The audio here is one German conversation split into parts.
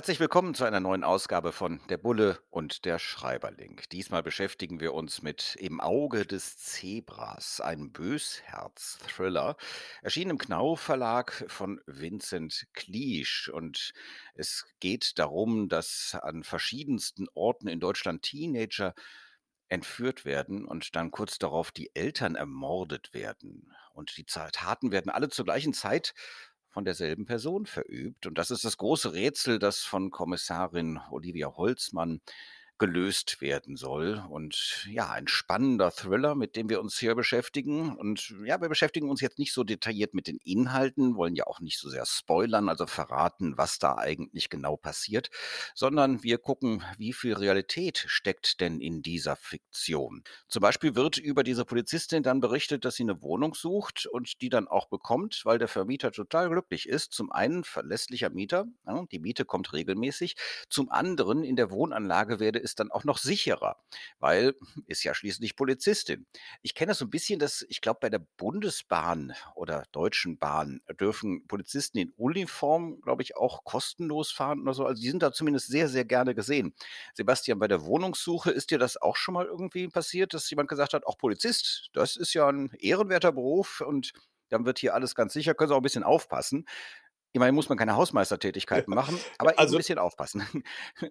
Herzlich willkommen zu einer neuen Ausgabe von Der Bulle und der Schreiberling. Diesmal beschäftigen wir uns mit Im Auge des Zebras, einem Bösherz-Thriller, erschienen im Knau Verlag von Vincent Kliesch. Und es geht darum, dass an verschiedensten Orten in Deutschland Teenager entführt werden und dann kurz darauf die Eltern ermordet werden. Und die Taten werden alle zur gleichen Zeit von derselben Person verübt. Und das ist das große Rätsel, das von Kommissarin Olivia Holzmann gelöst werden soll. Und ja, ein spannender Thriller, mit dem wir uns hier beschäftigen. Und ja, wir beschäftigen uns jetzt nicht so detailliert mit den Inhalten, wollen ja auch nicht so sehr spoilern, also verraten, was da eigentlich genau passiert, sondern wir gucken, wie viel Realität steckt denn in dieser Fiktion. Zum Beispiel wird über diese Polizistin dann berichtet, dass sie eine Wohnung sucht und die dann auch bekommt, weil der Vermieter total glücklich ist. Zum einen verlässlicher Mieter, ja, die Miete kommt regelmäßig. Zum anderen in der Wohnanlage werde es ist dann auch noch sicherer, weil ist ja schließlich Polizistin. Ich kenne das so ein bisschen, dass ich glaube, bei der Bundesbahn oder Deutschen Bahn dürfen Polizisten in Uniform, glaube ich, auch kostenlos fahren oder so. Also die sind da zumindest sehr, sehr gerne gesehen. Sebastian, bei der Wohnungssuche ist dir das auch schon mal irgendwie passiert, dass jemand gesagt hat, auch Polizist, das ist ja ein ehrenwerter Beruf und dann wird hier alles ganz sicher, können Sie auch ein bisschen aufpassen. Immerhin muss man keine Hausmeistertätigkeiten machen, aber also, ein bisschen aufpassen.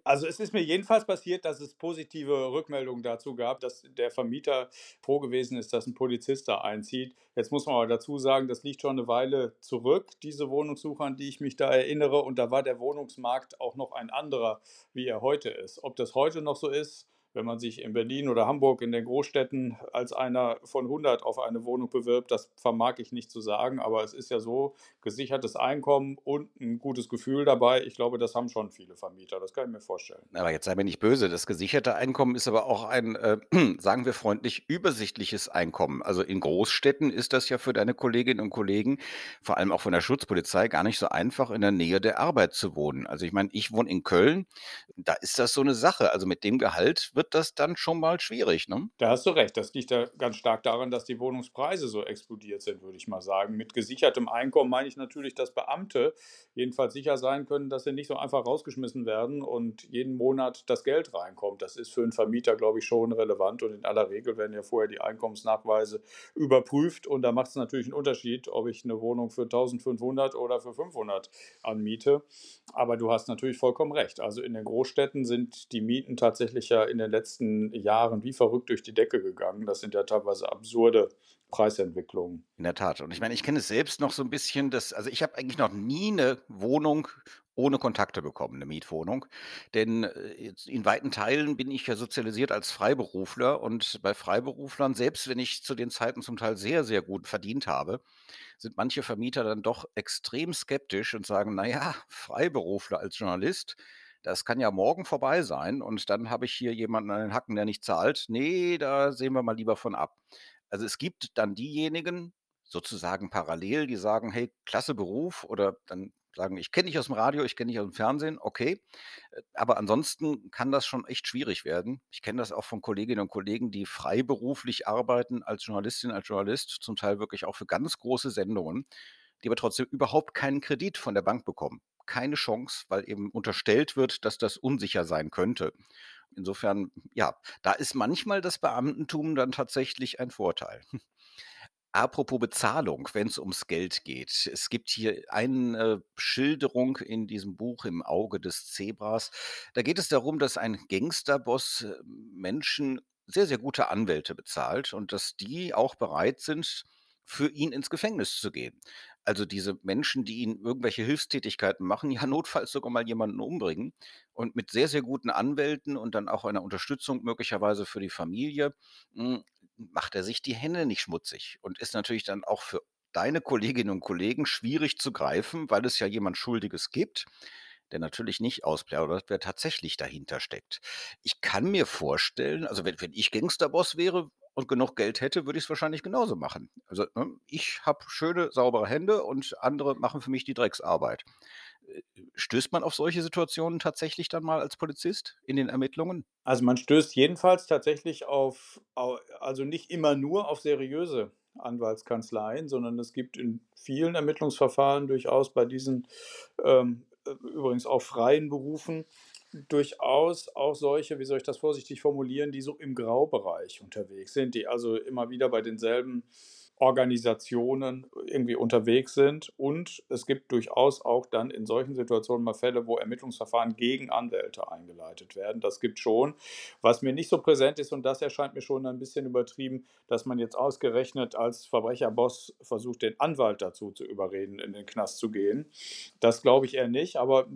Also es ist mir jedenfalls passiert, dass es positive Rückmeldungen dazu gab, dass der Vermieter froh gewesen ist, dass ein Polizist da einzieht. Jetzt muss man aber dazu sagen, das liegt schon eine Weile zurück, diese Wohnungssuche, an die ich mich da erinnere. Und da war der Wohnungsmarkt auch noch ein anderer, wie er heute ist. Ob das heute noch so ist, wenn man sich in Berlin oder Hamburg in den Großstädten als einer von 100 auf eine Wohnung bewirbt, das vermag ich nicht zu sagen, aber es ist ja so, gesichertes Einkommen und ein gutes Gefühl dabei. Ich glaube, das haben schon viele Vermieter, das kann ich mir vorstellen. Aber jetzt sei mir nicht böse, das gesicherte Einkommen ist aber auch ein, äh, sagen wir freundlich, übersichtliches Einkommen. Also in Großstädten ist das ja für deine Kolleginnen und Kollegen, vor allem auch von der Schutzpolizei, gar nicht so einfach, in der Nähe der Arbeit zu wohnen. Also ich meine, ich wohne in Köln, da ist das so eine Sache. Also mit dem Gehalt wird das dann schon mal schwierig, ne? Da hast du recht. Das liegt ja ganz stark daran, dass die Wohnungspreise so explodiert sind, würde ich mal sagen. Mit gesichertem Einkommen meine ich natürlich, dass Beamte jedenfalls sicher sein können, dass sie nicht so einfach rausgeschmissen werden und jeden Monat das Geld reinkommt. Das ist für einen Vermieter, glaube ich, schon relevant und in aller Regel werden ja vorher die Einkommensnachweise überprüft und da macht es natürlich einen Unterschied, ob ich eine Wohnung für 1500 oder für 500 anmiete. Aber du hast natürlich vollkommen recht. Also in den Großstädten sind die Mieten tatsächlich ja in den letzten Jahren wie verrückt durch die Decke gegangen. Das sind ja teilweise absurde Preisentwicklungen. In der Tat. Und ich meine, ich kenne es selbst noch so ein bisschen, dass, also ich habe eigentlich noch nie eine Wohnung ohne Kontakte bekommen, eine Mietwohnung. Denn äh, in weiten Teilen bin ich ja sozialisiert als Freiberufler und bei Freiberuflern, selbst wenn ich zu den Zeiten zum Teil sehr, sehr gut verdient habe, sind manche Vermieter dann doch extrem skeptisch und sagen, naja, Freiberufler als Journalist, das kann ja morgen vorbei sein und dann habe ich hier jemanden an den Hacken, der nicht zahlt. Nee, da sehen wir mal lieber von ab. Also es gibt dann diejenigen, sozusagen parallel, die sagen, hey, klasse Beruf oder dann sagen, ich kenne dich aus dem Radio, ich kenne dich aus dem Fernsehen, okay. Äh, aber ansonsten kann das schon echt schwierig werden. Ich kenne das auch von Kolleginnen und Kollegen, die freiberuflich arbeiten als Journalistin, als Journalist, zum Teil wirklich auch für ganz große Sendungen, die aber trotzdem überhaupt keinen Kredit von der Bank bekommen keine Chance, weil eben unterstellt wird, dass das unsicher sein könnte. Insofern, ja, da ist manchmal das Beamtentum dann tatsächlich ein Vorteil. Apropos Bezahlung, wenn es ums Geld geht. Es gibt hier eine Schilderung in diesem Buch im Auge des Zebras. Da geht es darum, dass ein Gangsterboss äh, Menschen sehr, sehr gute Anwälte bezahlt und dass die auch bereit sind, für ihn ins Gefängnis zu gehen. Also diese Menschen, die ihnen irgendwelche Hilfstätigkeiten machen, ja notfalls sogar mal jemanden umbringen und mit sehr, sehr guten Anwälten und dann auch einer Unterstützung möglicherweise für die Familie, hm, macht er sich die Hände nicht schmutzig und ist natürlich dann auch für deine Kolleginnen und Kollegen schwierig zu greifen, weil es ja jemand Schuldiges gibt, der natürlich nicht ausplaudert, wer tatsächlich dahinter steckt. Ich kann mir vorstellen, also wenn, wenn ich Gangsterboss wäre, und genug Geld hätte, würde ich es wahrscheinlich genauso machen. Also ne, ich habe schöne, saubere Hände und andere machen für mich die Drecksarbeit. Äh, stößt man auf solche Situationen tatsächlich dann mal als Polizist in den Ermittlungen? Also man stößt jedenfalls tatsächlich auf, also nicht immer nur auf seriöse Anwaltskanzleien, sondern es gibt in vielen Ermittlungsverfahren durchaus bei diesen ähm, äh, übrigens auch freien Berufen durchaus auch solche, wie soll ich das vorsichtig formulieren, die so im Graubereich unterwegs sind, die also immer wieder bei denselben Organisationen irgendwie unterwegs sind. Und es gibt durchaus auch dann in solchen Situationen mal Fälle, wo Ermittlungsverfahren gegen Anwälte eingeleitet werden. Das gibt schon. Was mir nicht so präsent ist, und das erscheint mir schon ein bisschen übertrieben, dass man jetzt ausgerechnet als Verbrecherboss versucht, den Anwalt dazu zu überreden, in den Knast zu gehen. Das glaube ich eher nicht. Aber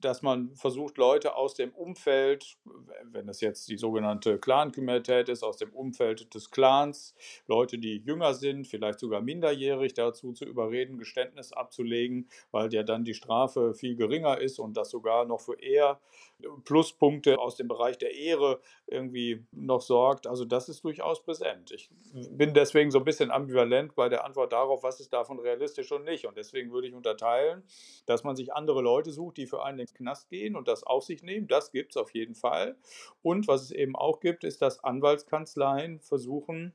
dass man versucht, Leute aus dem Umfeld, wenn es jetzt die sogenannte Clan-Kriminalität ist, aus dem Umfeld des Clans, Leute, die jünger sind, vielleicht sogar minderjährig dazu zu überreden, Geständnis abzulegen, weil ja dann die Strafe viel geringer ist und das sogar noch für eher Pluspunkte aus dem Bereich der Ehre irgendwie noch sorgt. Also das ist durchaus präsent. Ich bin deswegen so ein bisschen ambivalent bei der Antwort darauf, was ist davon realistisch und nicht. Und deswegen würde ich unterteilen, dass man sich andere Leute sucht, die für einen ins Knast gehen und das auf sich nehmen. Das gibt es auf jeden Fall. Und was es eben auch gibt, ist, dass Anwaltskanzleien versuchen,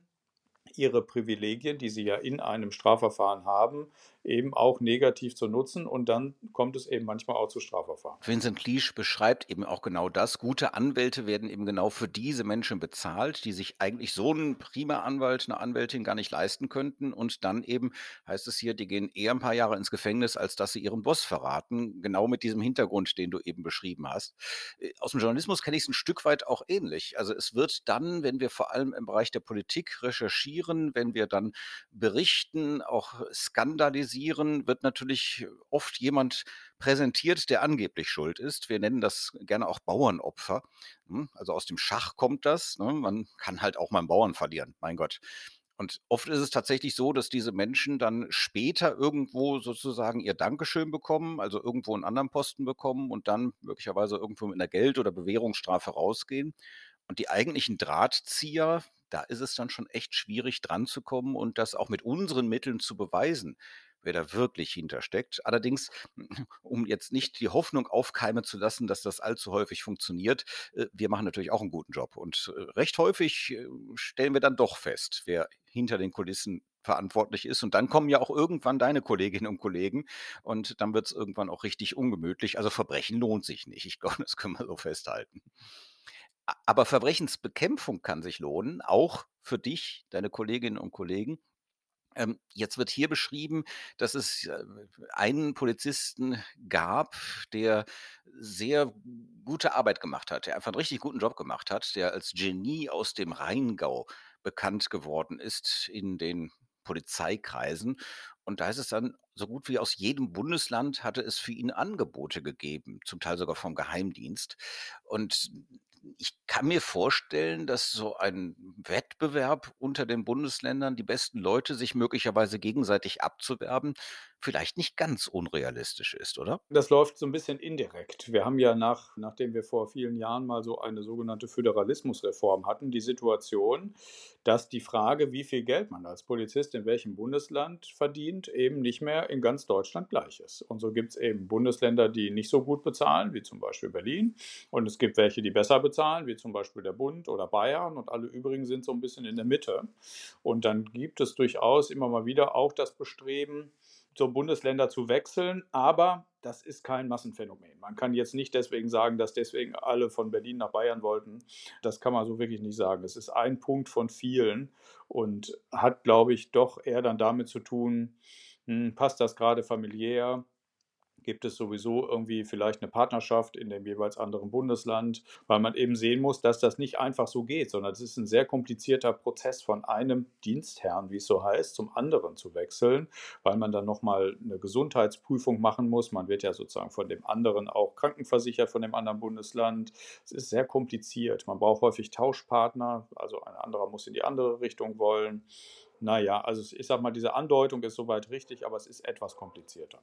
ihre Privilegien, die sie ja in einem Strafverfahren haben, eben auch negativ zu nutzen und dann kommt es eben manchmal auch zu Strafverfahren. Vincent Cleach beschreibt eben auch genau das. Gute Anwälte werden eben genau für diese Menschen bezahlt, die sich eigentlich so einen prima Anwalt, eine Anwältin gar nicht leisten könnten und dann eben, heißt es hier, die gehen eher ein paar Jahre ins Gefängnis, als dass sie ihren Boss verraten, genau mit diesem Hintergrund, den du eben beschrieben hast. Äh, aus dem Journalismus kenne ich es ein Stück weit auch ähnlich. Also es wird dann, wenn wir vor allem im Bereich der Politik recherchieren, wenn wir dann berichten, auch skandalisieren, wird natürlich oft jemand präsentiert, der angeblich schuld ist. Wir nennen das gerne auch Bauernopfer. Hm, also aus dem Schach kommt das. Ne? Man kann halt auch mal einen Bauern verlieren, mein Gott. Und oft ist es tatsächlich so, dass diese Menschen dann später irgendwo sozusagen ihr Dankeschön bekommen, also irgendwo einen anderen Posten bekommen und dann möglicherweise irgendwo mit einer Geld- oder Bewährungsstrafe rausgehen. Und die eigentlichen Drahtzieher, da ist es dann schon echt schwierig dran zu kommen und das auch mit unseren Mitteln zu beweisen wer da wirklich hintersteckt. Allerdings, um jetzt nicht die Hoffnung aufkeimen zu lassen, dass das allzu häufig funktioniert, äh, wir machen natürlich auch einen guten Job. Und äh, recht häufig äh, stellen wir dann doch fest, wer hinter den Kulissen verantwortlich ist. Und dann kommen ja auch irgendwann deine Kolleginnen und Kollegen und dann wird es irgendwann auch richtig ungemütlich. Also Verbrechen lohnt sich nicht. Ich glaube, das können wir so festhalten. Aber Verbrechensbekämpfung kann sich lohnen, auch für dich, deine Kolleginnen und Kollegen. Ähm, jetzt wird hier beschrieben, dass es äh, einen Polizisten gab, der sehr gute Arbeit gemacht hat, der einfach einen richtig guten Job gemacht hat, der als Genie aus dem Rheingau bekannt geworden ist in den Polizeikreisen. Und da ist es dann, so gut wie aus jedem Bundesland hatte es für ihn Angebote gegeben, zum Teil sogar vom Geheimdienst. Und ich kann mir vorstellen, dass so ein Wettbewerb unter den Bundesländern, die besten Leute sich möglicherweise gegenseitig abzuwerben, vielleicht nicht ganz unrealistisch ist, oder? Das läuft so ein bisschen indirekt. Wir haben ja nach nachdem wir vor vielen Jahren mal so eine sogenannte Föderalismusreform hatten, die Situation, dass die Frage, wie viel Geld man als Polizist in welchem Bundesland verdient, eben nicht mehr in ganz Deutschland gleich ist. Und so gibt es eben Bundesländer, die nicht so gut bezahlen, wie zum Beispiel Berlin. Und es gibt welche, die besser bezahlen, wie zum Beispiel der Bund oder Bayern. Und alle übrigen sind so ein bisschen in der Mitte. Und dann gibt es durchaus immer mal wieder auch das Bestreben, so Bundesländer zu wechseln, aber das ist kein Massenphänomen. Man kann jetzt nicht deswegen sagen, dass deswegen alle von Berlin nach Bayern wollten. Das kann man so wirklich nicht sagen. Es ist ein Punkt von vielen und hat, glaube ich, doch eher dann damit zu tun, hm, passt das gerade familiär, gibt es sowieso irgendwie vielleicht eine Partnerschaft in dem jeweils anderen Bundesland, weil man eben sehen muss, dass das nicht einfach so geht, sondern es ist ein sehr komplizierter Prozess von einem Dienstherrn, wie es so heißt, zum anderen zu wechseln, weil man dann nochmal eine Gesundheitsprüfung machen muss. Man wird ja sozusagen von dem anderen auch krankenversichert, von dem anderen Bundesland. Es ist sehr kompliziert. Man braucht häufig Tauschpartner, also ein anderer muss in die andere Richtung wollen. Naja, also ich sag mal, diese Andeutung ist soweit richtig, aber es ist etwas komplizierter.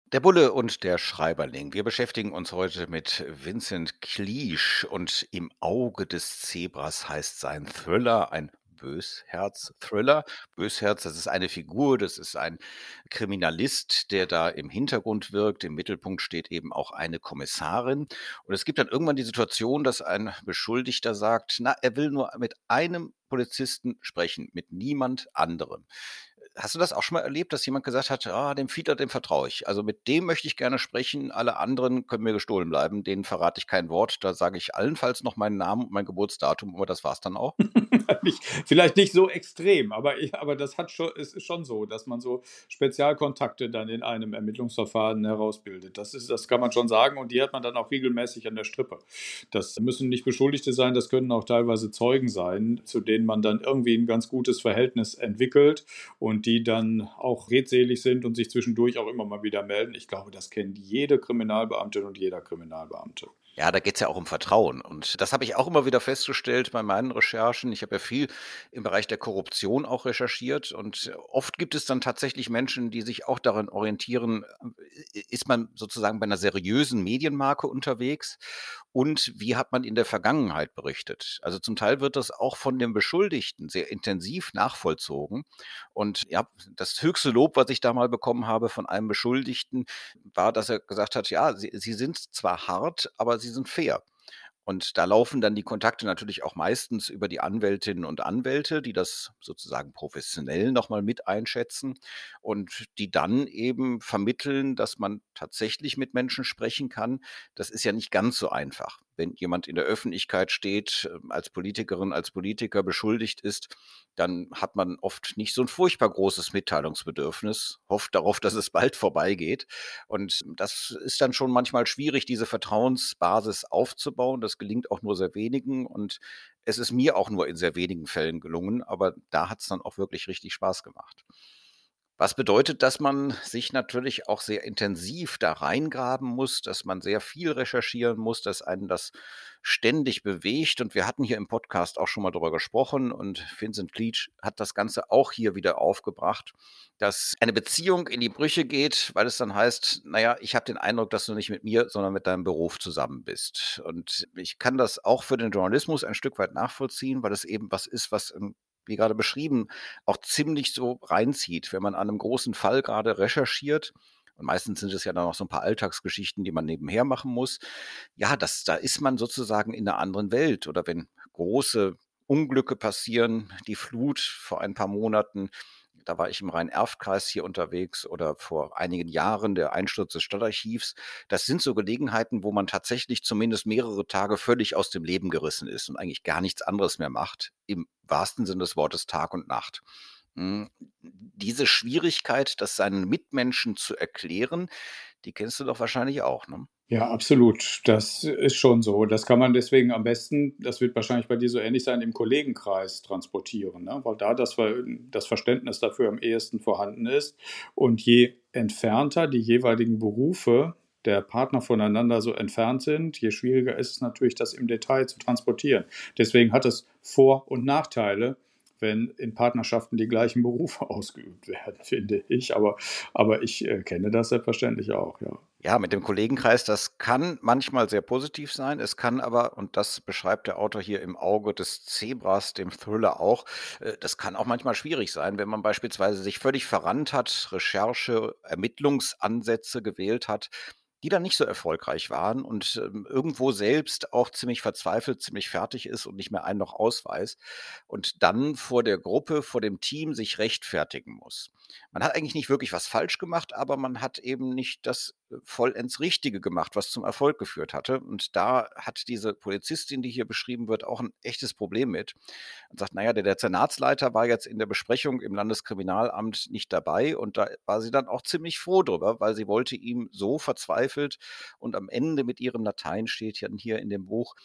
Der Bulle und der Schreiberling. Wir beschäftigen uns heute mit Vincent Cleage und im Auge des Zebras heißt sein Thriller, ein Bösherz-Thriller. Bösherz, das ist eine Figur, das ist ein Kriminalist, der da im Hintergrund wirkt. Im Mittelpunkt steht eben auch eine Kommissarin. Und es gibt dann irgendwann die Situation, dass ein Beschuldigter sagt, na, er will nur mit einem Polizisten sprechen, mit niemand anderem. Hast du das auch schon mal erlebt, dass jemand gesagt hat, ah, dem Fiedler, dem vertraue ich. Also mit dem möchte ich gerne sprechen. Alle anderen können mir gestohlen bleiben. Denen verrate ich kein Wort. Da sage ich allenfalls noch meinen Namen und mein Geburtsdatum, aber das war es dann auch. vielleicht nicht so extrem, aber, aber das hat schon, es ist schon so, dass man so Spezialkontakte dann in einem Ermittlungsverfahren herausbildet. Das, ist, das kann man schon sagen und die hat man dann auch regelmäßig an der Strippe. Das müssen nicht Beschuldigte sein, das können auch teilweise Zeugen sein, zu denen man dann irgendwie ein ganz gutes Verhältnis entwickelt und die dann auch redselig sind und sich zwischendurch auch immer mal wieder melden. Ich glaube, das kennt jede Kriminalbeamtin und jeder Kriminalbeamte. Ja, da geht es ja auch um Vertrauen. Und das habe ich auch immer wieder festgestellt bei meinen Recherchen. Ich habe ja viel im Bereich der Korruption auch recherchiert. Und oft gibt es dann tatsächlich Menschen, die sich auch daran orientieren, ist man sozusagen bei einer seriösen Medienmarke unterwegs und wie hat man in der Vergangenheit berichtet. Also zum Teil wird das auch von dem Beschuldigten sehr intensiv nachvollzogen. Und ja, das höchste Lob, was ich da mal bekommen habe von einem Beschuldigten, war, dass er gesagt hat, ja, sie, sie sind zwar hart, aber sie sind fair. Und da laufen dann die Kontakte natürlich auch meistens über die Anwältinnen und Anwälte, die das sozusagen professionell nochmal mit einschätzen und die dann eben vermitteln, dass man tatsächlich mit Menschen sprechen kann. Das ist ja nicht ganz so einfach wenn jemand in der Öffentlichkeit steht, ähm, als Politikerin, als Politiker beschuldigt ist, dann hat man oft nicht so ein furchtbar großes Mitteilungsbedürfnis, hofft darauf, dass es bald vorbeigeht. Und das ist dann schon manchmal schwierig, diese Vertrauensbasis aufzubauen. Das gelingt auch nur sehr wenigen und es ist mir auch nur in sehr wenigen Fällen gelungen, aber da hat es dann auch wirklich richtig Spaß gemacht. Was bedeutet, dass man sich natürlich auch sehr intensiv da reingraben muss, dass man sehr viel recherchieren muss, dass einen das ständig bewegt. Und wir hatten hier im Podcast auch schon mal darüber gesprochen und Vincent Cleach hat das Ganze auch hier wieder aufgebracht, dass eine Beziehung in die Brüche geht, weil es dann heißt, naja, ich habe den Eindruck, dass du nicht mit mir, sondern mit deinem Beruf zusammen bist. Und ich kann das auch für den Journalismus ein Stück weit nachvollziehen, weil es eben was ist, was im wie gerade beschrieben, auch ziemlich so reinzieht, wenn man an einem großen Fall gerade recherchiert. Und meistens sind es ja dann noch so ein paar Alltagsgeschichten, die man nebenher machen muss. Ja, das, da ist man sozusagen in einer anderen Welt. Oder wenn große Unglücke passieren, die Flut vor ein paar Monaten, da war ich im Rhein-Erft-Kreis hier unterwegs oder vor einigen Jahren der Einsturz des Stadtarchivs. Das sind so Gelegenheiten, wo man tatsächlich zumindest mehrere Tage völlig aus dem Leben gerissen ist und eigentlich gar nichts anderes mehr macht, im wahrsten Sinne des Wortes Tag und Nacht. Hm, diese Schwierigkeit, das seinen Mitmenschen zu erklären, die kennst du doch wahrscheinlich auch, ne? Ja, absolut. Das ist schon so. Das kann man deswegen am besten, das wird wahrscheinlich bei dir so ähnlich sein, im Kollegenkreis transportieren, ne? weil da das, das Verständnis dafür am ehesten vorhanden ist. Und je entfernter die jeweiligen Berufe der Partner voneinander so entfernt sind, je schwieriger ist es natürlich, das im Detail zu transportieren. Deswegen hat es Vor- und Nachteile, wenn in Partnerschaften die gleichen Berufe ausgeübt werden, finde ich. Aber, aber ich äh, kenne das selbstverständlich auch, ja. Ja, mit dem Kollegenkreis, das kann manchmal sehr positiv sein. Es kann aber, und das beschreibt der Autor hier im Auge des Zebras, dem Thriller auch, äh, das kann auch manchmal schwierig sein, wenn man beispielsweise sich völlig verrannt hat, Recherche, Ermittlungsansätze gewählt hat, die dann nicht so erfolgreich waren und ähm, irgendwo selbst auch ziemlich verzweifelt, ziemlich fertig ist und nicht mehr einen noch ausweist und dann vor der Gruppe, vor dem Team sich rechtfertigen muss. Man hat eigentlich nicht wirklich was falsch gemacht, aber man hat eben nicht das vollends Richtige gemacht, was zum Erfolg geführt hatte. Und da hat diese Polizistin, die hier beschrieben wird, auch ein echtes Problem mit. Und sagt, naja, der Dezernatsleiter war jetzt in der Besprechung im Landeskriminalamt nicht dabei und da war sie dann auch ziemlich froh drüber, weil sie wollte ihm so verzweifelt und am Ende mit ihrem Latein steht ja hier in dem Buch,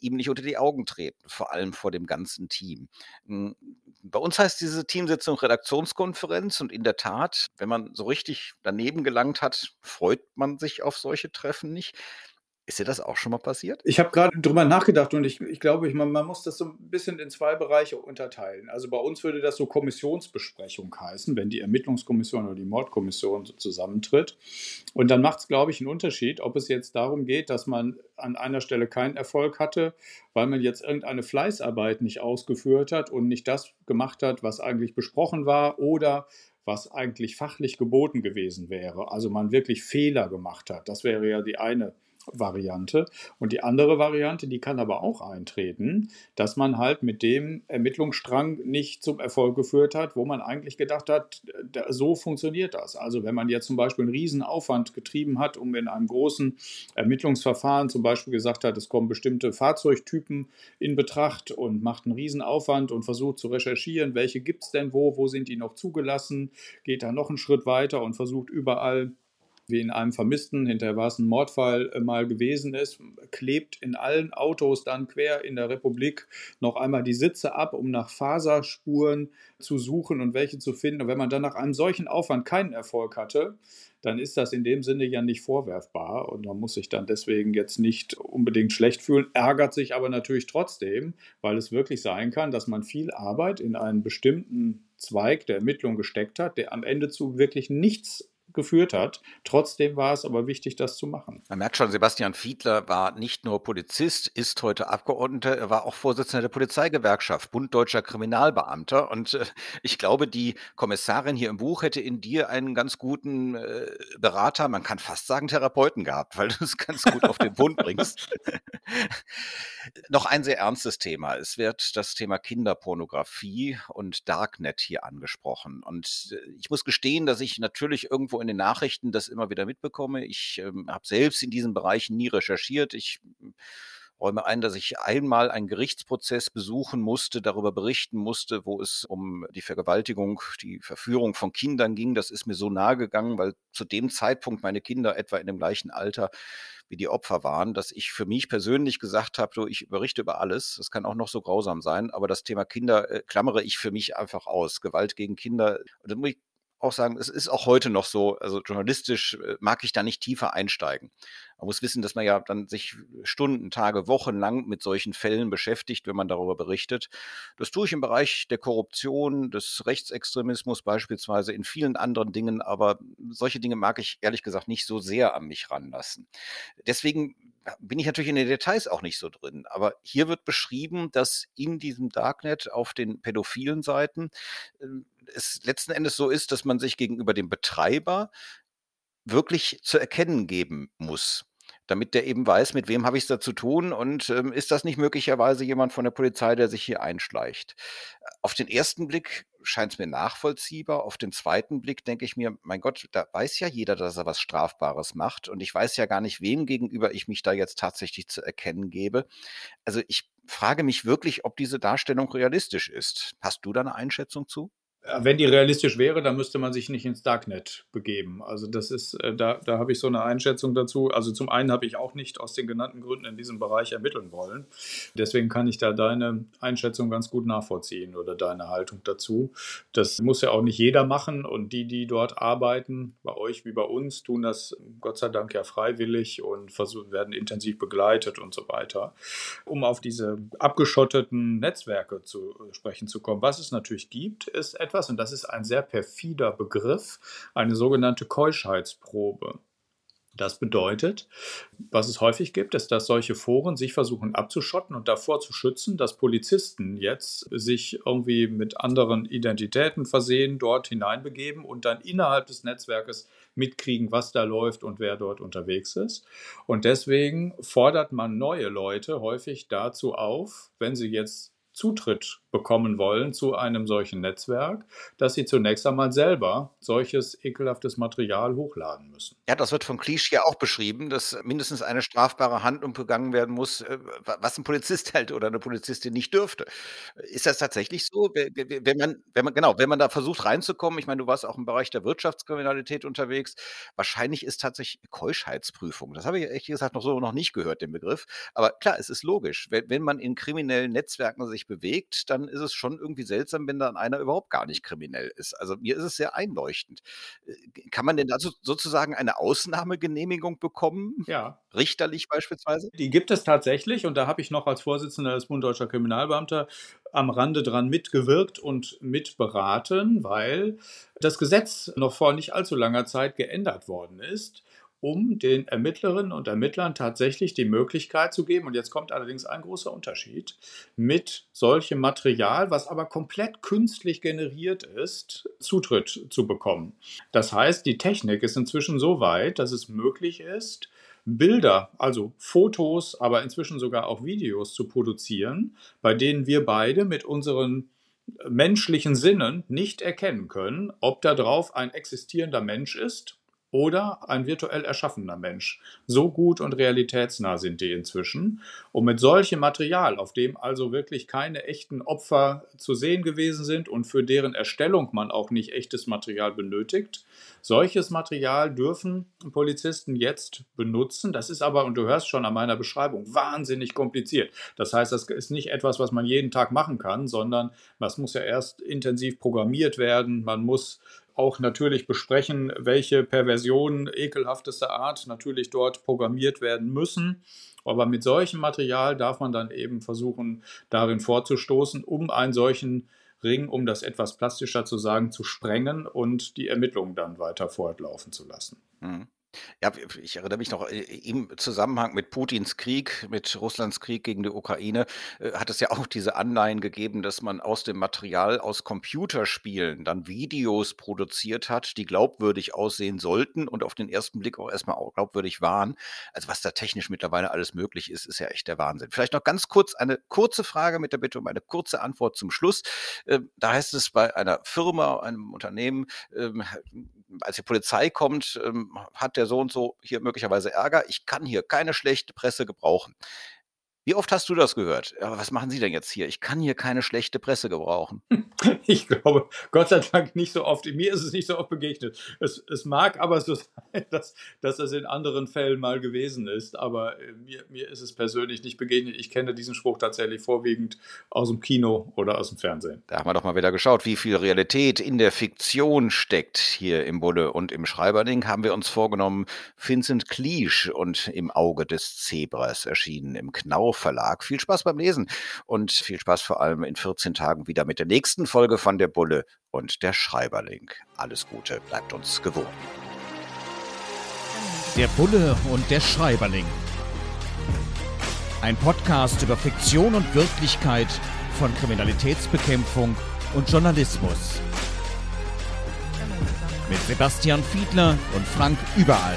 ihm nicht unter die Augen treten, vor allem vor dem ganzen Team. Hm, bei uns heißt diese Teamsitzung Redaktionskonferenz und in der Tat, wenn man so richtig daneben gelangt hat, freut man sich auf solche Treffen nicht. Ist dir das auch schon mal passiert? Ich habe gerade drüber nachgedacht und ich, ich glaube, ich, man, man, muss das so ein bisschen in zwei Bereiche unterteilen. Also bei uns würde das so Kommissionsbesprechung heißen, wenn die Ermittlungskommission oder die Mordkommission so zusammentritt. Und dann macht es, glaube ich, einen Unterschied, ob es jetzt darum geht, dass man an einer Stelle keinen Erfolg hatte, weil man jetzt irgendeine Fleißarbeit nicht ausgeführt hat und nicht das gemacht hat, was eigentlich besprochen war oder was eigentlich fachlich geboten gewesen wäre. Also man wirklich Fehler gemacht hat. Das wäre ja die eine Variante. Und die andere Variante, die kann aber auch eintreten, dass man halt mit dem Ermittlungsstrang nicht zum Erfolg geführt hat, wo man eigentlich gedacht hat, so funktioniert das. Also wenn man jetzt zum Beispiel einen Riesenaufwand getrieben hat, um in einem großen Ermittlungsverfahren zum Beispiel gesagt hat, es kommen bestimmte Fahrzeugtypen in Betracht und macht einen Riesenaufwand und versucht zu recherchieren, welche gibt es denn wo, wo sind die noch zugelassen, geht da noch einen Schritt weiter und versucht überall wie in einem Vermissten, hinterher war es ein Mordfall, äh, mal gewesen ist, klebt in allen Autos dann quer in der Republik noch einmal die Sitze ab, um nach Faserspuren zu suchen und welche zu finden. Und wenn man dann nach einem solchen Aufwand keinen Erfolg hatte, dann ist das in dem Sinne ja nicht vorwerfbar und man muss sich dann deswegen jetzt nicht unbedingt schlecht fühlen, ärgert sich aber natürlich trotzdem, weil es wirklich sein kann, dass man viel Arbeit in einen bestimmten Zweig der Ermittlung gesteckt hat, der am Ende zu wirklich nichts geführt hat. Trotzdem war es aber wichtig, das zu machen. Man merkt schon, Sebastian Fiedler war nicht nur Polizist, ist heute Abgeordneter, er war auch Vorsitzender der Polizeigewerkschaft, Bund Deutscher Kriminalbeamter. Und äh, ich glaube, die Kommissarin hier im Buch hätte in dir einen ganz guten äh, Berater, man kann fast sagen Therapeuten gehabt, weil du es ganz gut auf den Punkt bringst. Noch ein sehr ernstes Thema. Es wird das Thema Kinderpornografie und Darknet hier angesprochen. Und äh, ich muss gestehen, dass ich natürlich irgendwo in den Nachrichten das immer wieder mitbekomme. Ich ähm, habe selbst in diesen Bereichen nie recherchiert. Ich hm, räume ein, dass ich einmal einen Gerichtsprozess besuchen musste, darüber berichten musste, wo es um die Vergewaltigung, die Verführung von Kindern ging. Das ist mir so nahe gegangen, weil zu dem Zeitpunkt meine Kinder etwa in dem gleichen Alter wie die Opfer waren, dass ich für mich persönlich gesagt habe, so, ich berichte über alles. Das kann auch noch so grausam sein, aber das Thema Kinder äh, klammere ich für mich einfach aus. Gewalt gegen Kinder, da muss ich auch sagen, es ist auch heute noch so, also journalistisch äh, mag ich da nicht tiefer einsteigen. Man muss wissen, dass man ja dann sich Stunden, Tage, Wochen lang mit solchen Fällen beschäftigt, wenn man darüber berichtet. Das tue ich im Bereich der Korruption, des Rechtsextremismus beispielsweise, in vielen anderen Dingen, aber solche Dinge mag ich ehrlich gesagt nicht so sehr an mich ranlassen. Deswegen bin ich natürlich in den Details auch nicht so drin. Aber hier wird beschrieben, dass in diesem Darknet auf den pädophilen Seiten äh, es letzten Endes so ist, dass man sich gegenüber dem Betreiber wirklich zu erkennen geben muss damit der eben weiß, mit wem habe ich es da zu tun und ähm, ist das nicht möglicherweise jemand von der Polizei, der sich hier einschleicht. Auf den ersten Blick scheint es mir nachvollziehbar, auf den zweiten Blick denke ich mir, mein Gott, da weiß ja jeder, dass er was Strafbares macht und ich weiß ja gar nicht, wem gegenüber ich mich da jetzt tatsächlich zu erkennen gebe. Also ich frage mich wirklich, ob diese Darstellung realistisch ist. Hast du da eine Einschätzung zu? Wenn die realistisch wäre, dann müsste man sich nicht ins Darknet begeben. Also das ist, äh, da, da habe ich so eine Einschätzung dazu. Also zum einen habe ich auch nicht aus den genannten Gründen in diesem Bereich ermitteln wollen. Deswegen kann ich da deine Einschätzung ganz gut nachvollziehen oder deine Haltung dazu. Das muss ja auch nicht jeder machen und die, die dort arbeiten, bei euch wie bei uns, tun das Gott sei Dank ja freiwillig und versuchen, werden intensiv begleitet und so weiter. Um auf diese abgeschotteten Netzwerke zu äh, sprechen zu kommen, was es natürlich gibt, ist etwas, etwas, und das ist ein sehr perfider Begriff, eine sogenannte Keuschheitsprobe. Das bedeutet, was es häufig gibt, ist, dass solche Foren sich versuchen abzuschotten und davor zu schützen, dass Polizisten jetzt sich irgendwie mit anderen Identitäten versehen, dort hineinbegeben und dann innerhalb des Netzwerkes mitkriegen, was da läuft und wer dort unterwegs ist. Und deswegen fordert man neue Leute häufig dazu auf, wenn sie jetzt Zutritt bekommen wollen zu einem solchen Netzwerk, dass sie zunächst einmal selber solches ekelhaftes Material hochladen müssen. Ja, das wird von Cliche ja auch beschrieben, dass mindestens eine strafbare Handlung begangen werden muss, äh, was ein Polizist halt oder eine Polizistin nicht dürfte. Ist das tatsächlich so? Wenn man, wenn man, genau, wenn man da versucht reinzukommen, ich meine, du warst auch im Bereich der Wirtschaftskriminalität unterwegs, wahrscheinlich ist tatsächlich Keuschheitsprüfung. Das habe ich ehrlich gesagt noch so noch nicht gehört, den Begriff. Aber klar, es ist logisch. Wenn, wenn man in kriminellen Netzwerken sich bewegt, dann ist es schon irgendwie seltsam, wenn dann einer überhaupt gar nicht kriminell ist. Also mir ist es sehr einleuchtend. Äh, kann man denn also sozusagen eine Ausnahmegenehmigung bekommen? Ja. Richterlich beispielsweise? Die gibt es tatsächlich und da habe ich noch als Vorsitzender des Bund Deutscher Kriminalbeamter am Rande dran mitgewirkt und mitberaten, weil das Gesetz noch vor nicht allzu langer Zeit geändert worden ist um den Ermittlerinnen und Ermittlern tatsächlich die Möglichkeit zu geben, und jetzt kommt allerdings ein großer Unterschied, mit solchem Material, was aber komplett künstlich generiert ist, Zutritt zu bekommen. Das heißt, die Technik ist inzwischen so weit, dass es möglich ist, Bilder, also Fotos, aber inzwischen sogar auch Videos zu produzieren, bei denen wir beide mit unseren menschlichen Sinnen nicht erkennen können, ob da drauf ein existierender Mensch ist oder ein virtuell erschaffener Mensch. So gut und realitätsnah sind die inzwischen. Und mit solchem Material, auf dem also wirklich keine echten Opfer zu sehen gewesen sind und für deren Erstellung man auch nicht echtes Material benötigt, solches Material dürfen Polizisten jetzt benutzen. Das ist aber, und du hörst schon an meiner Beschreibung, wahnsinnig kompliziert. Das heißt, das ist nicht etwas, was man jeden Tag machen kann, sondern das muss ja erst intensiv programmiert werden. Man muss auch natürlich besprechen, welche Perversionen ekelhaftester Art natürlich dort programmiert werden müssen. Aber mit solchem Material darf man dann eben versuchen, darin vorzustoßen, um einen solchen Ring, um das etwas plastischer zu sagen, zu sprengen und die Ermittlungen dann weiter fortlaufen zu lassen. Mhm. Ja, ich erinnere mich noch, äh, im Zusammenhang mit Putins Krieg, mit Russlands Krieg gegen die Ukraine, äh, hat es ja auch diese Anleihen gegeben, dass man aus dem Material aus Computerspielen dann Videos produziert hat, die glaubwürdig aussehen sollten und auf den ersten Blick auch erstmal auch glaubwürdig waren. Also was da technisch mittlerweile alles möglich ist, ist ja echt der Wahnsinn. Vielleicht noch ganz kurz eine kurze Frage mit der Bitte um eine kurze Antwort zum Schluss. Da heißt es bei einer Firma, einem Unternehmen, ähm, als die Polizei kommt, ähm, hat der so und so hier möglicherweise Ärger. Ich kann hier keine schlechte Presse gebrauchen. Wie oft hast du das gehört? Aber was machen Sie denn jetzt hier? Ich kann hier keine schlechte Presse gebrauchen. Ich glaube, Gott sei Dank nicht so oft. Mir ist es nicht so oft begegnet. Es, es mag aber so sein, dass, dass es in anderen Fällen mal gewesen ist. Aber äh, mir, mir ist es persönlich nicht begegnet. Ich kenne diesen Spruch tatsächlich vorwiegend aus dem Kino oder aus dem Fernsehen. Da haben wir doch mal wieder geschaut, wie viel Realität in der Fiktion steckt hier im Bulle und im Schreiberling. Haben wir uns vorgenommen, Vincent Cliche und im Auge des Zebras erschienen im Knauf Verlag. Viel Spaß beim Lesen und viel Spaß vor allem in 14 Tagen wieder mit der nächsten Folge von der Bulle und der Schreiberling. Alles Gute, bleibt uns gewogen. Der Bulle und der Schreiberling. Ein Podcast über Fiktion und Wirklichkeit von Kriminalitätsbekämpfung und Journalismus. Mit Sebastian Fiedler und Frank Überall.